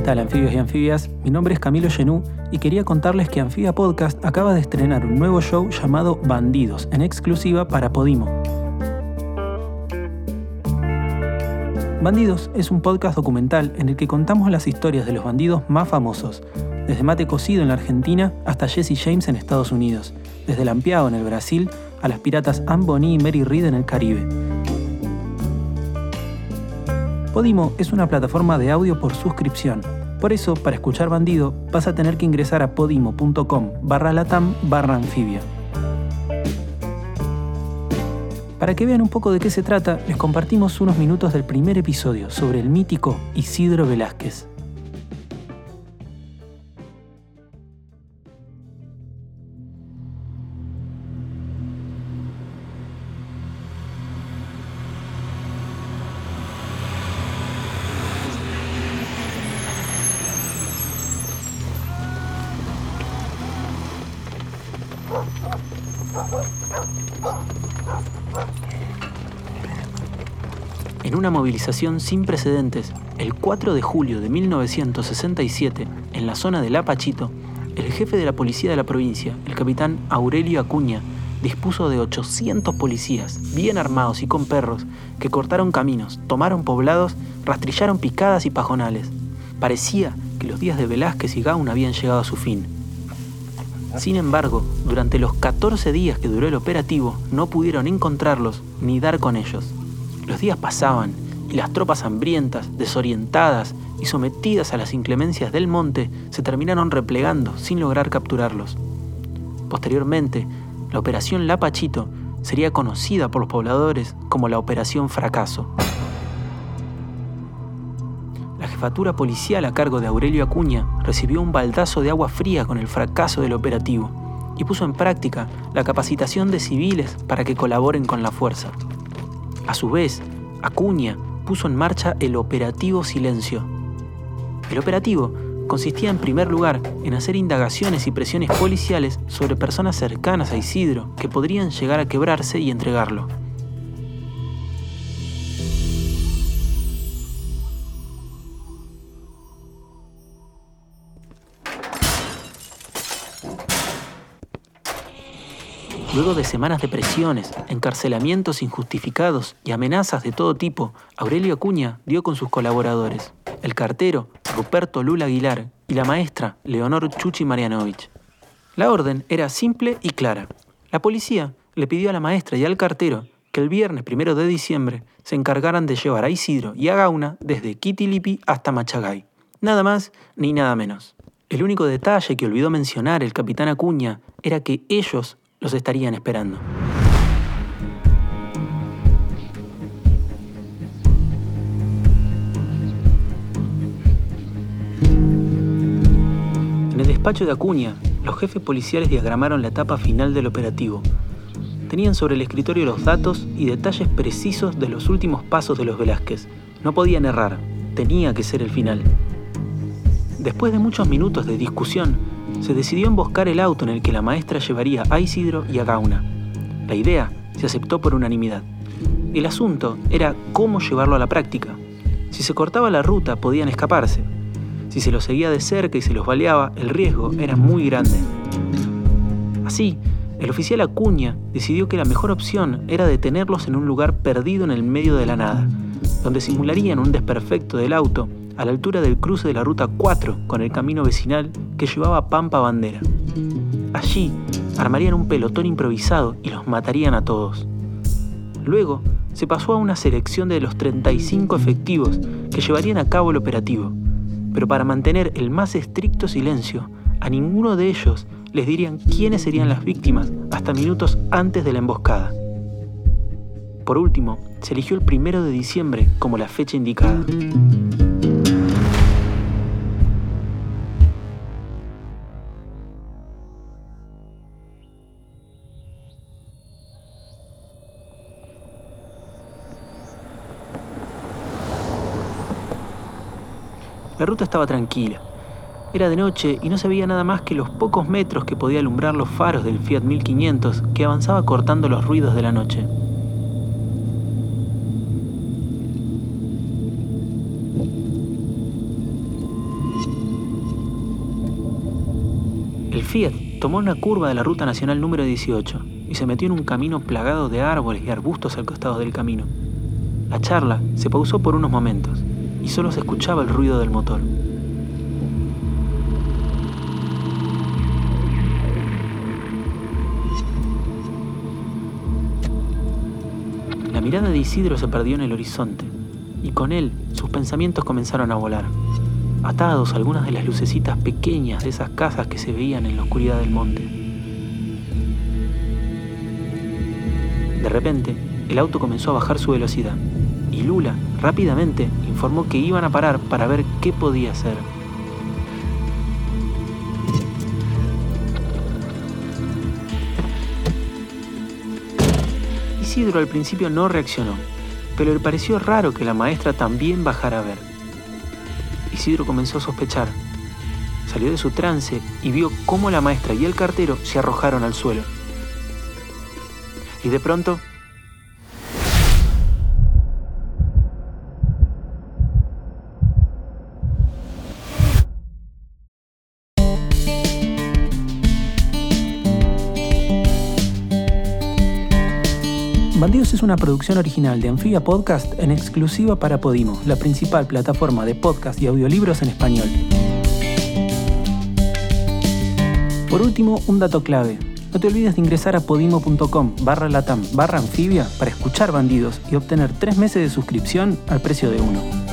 tal, anfibios y anfibias? Mi nombre es Camilo Genú y quería contarles que Anfibia Podcast acaba de estrenar un nuevo show llamado Bandidos, en exclusiva para Podimo. Bandidos es un podcast documental en el que contamos las historias de los bandidos más famosos, desde Mate Cocido en la Argentina hasta Jesse James en Estados Unidos, desde Lampiao en el Brasil a las piratas Anne Bonny y Mary Reed en el Caribe. Podimo es una plataforma de audio por suscripción. Por eso, para escuchar Bandido, vas a tener que ingresar a podimo.com barra latam barra. Para que vean un poco de qué se trata, les compartimos unos minutos del primer episodio sobre el mítico Isidro Velázquez. En una movilización sin precedentes, el 4 de julio de 1967, en la zona del Apachito, el jefe de la policía de la provincia, el capitán Aurelio Acuña, dispuso de 800 policías, bien armados y con perros, que cortaron caminos, tomaron poblados, rastrillaron picadas y pajonales. Parecía que los días de Velázquez y Gauna habían llegado a su fin. Sin embargo, durante los 14 días que duró el operativo, no pudieron encontrarlos ni dar con ellos. Los días pasaban y las tropas hambrientas, desorientadas y sometidas a las inclemencias del monte se terminaron replegando sin lograr capturarlos. Posteriormente, la Operación Lapachito sería conocida por los pobladores como la Operación Fracaso. La jefatura policial a cargo de Aurelio Acuña recibió un baldazo de agua fría con el fracaso del operativo y puso en práctica la capacitación de civiles para que colaboren con la fuerza. A su vez, Acuña puso en marcha el operativo Silencio. El operativo consistía en primer lugar en hacer indagaciones y presiones policiales sobre personas cercanas a Isidro que podrían llegar a quebrarse y entregarlo. Luego de semanas de presiones, encarcelamientos injustificados y amenazas de todo tipo, Aurelio Acuña dio con sus colaboradores, el cartero Ruperto Lula Aguilar y la maestra Leonor Chuchi Marianovich. La orden era simple y clara. La policía le pidió a la maestra y al cartero que el viernes primero de diciembre se encargaran de llevar a Isidro y a Gauna desde Kitilipi hasta Machagay. Nada más ni nada menos. El único detalle que olvidó mencionar el capitán Acuña era que ellos los estarían esperando. En el despacho de Acuña, los jefes policiales diagramaron la etapa final del operativo. Tenían sobre el escritorio los datos y detalles precisos de los últimos pasos de los Velázquez. No podían errar, tenía que ser el final. Después de muchos minutos de discusión, se decidió emboscar el auto en el que la maestra llevaría a Isidro y a Gauna. La idea se aceptó por unanimidad. El asunto era cómo llevarlo a la práctica. Si se cortaba la ruta podían escaparse. Si se los seguía de cerca y se los baleaba, el riesgo era muy grande. Así, el oficial Acuña decidió que la mejor opción era detenerlos en un lugar perdido en el medio de la nada, donde simularían un desperfecto del auto a la altura del cruce de la Ruta 4 con el camino vecinal que llevaba Pampa Bandera. Allí armarían un pelotón improvisado y los matarían a todos. Luego se pasó a una selección de los 35 efectivos que llevarían a cabo el operativo, pero para mantener el más estricto silencio, a ninguno de ellos les dirían quiénes serían las víctimas hasta minutos antes de la emboscada. Por último, se eligió el primero de diciembre como la fecha indicada. La ruta estaba tranquila. Era de noche y no se veía nada más que los pocos metros que podía alumbrar los faros del Fiat 1500 que avanzaba cortando los ruidos de la noche. El Fiat tomó una curva de la ruta nacional número 18 y se metió en un camino plagado de árboles y arbustos al costado del camino. La charla se pausó por unos momentos y solo se escuchaba el ruido del motor. La mirada de Isidro se perdió en el horizonte y con él sus pensamientos comenzaron a volar, atados a algunas de las lucecitas pequeñas de esas casas que se veían en la oscuridad del monte. De repente, el auto comenzó a bajar su velocidad y Lula rápidamente informó que iban a parar para ver qué podía hacer. Isidro al principio no reaccionó, pero le pareció raro que la maestra también bajara a ver. Isidro comenzó a sospechar. Salió de su trance y vio cómo la maestra y el cartero se arrojaron al suelo. Y de pronto Bandidos es una producción original de Anfibia Podcast en exclusiva para Podimo, la principal plataforma de podcast y audiolibros en español. Por último, un dato clave. No te olvides de ingresar a podimo.com barra latam barra anfibia para escuchar Bandidos y obtener tres meses de suscripción al precio de uno.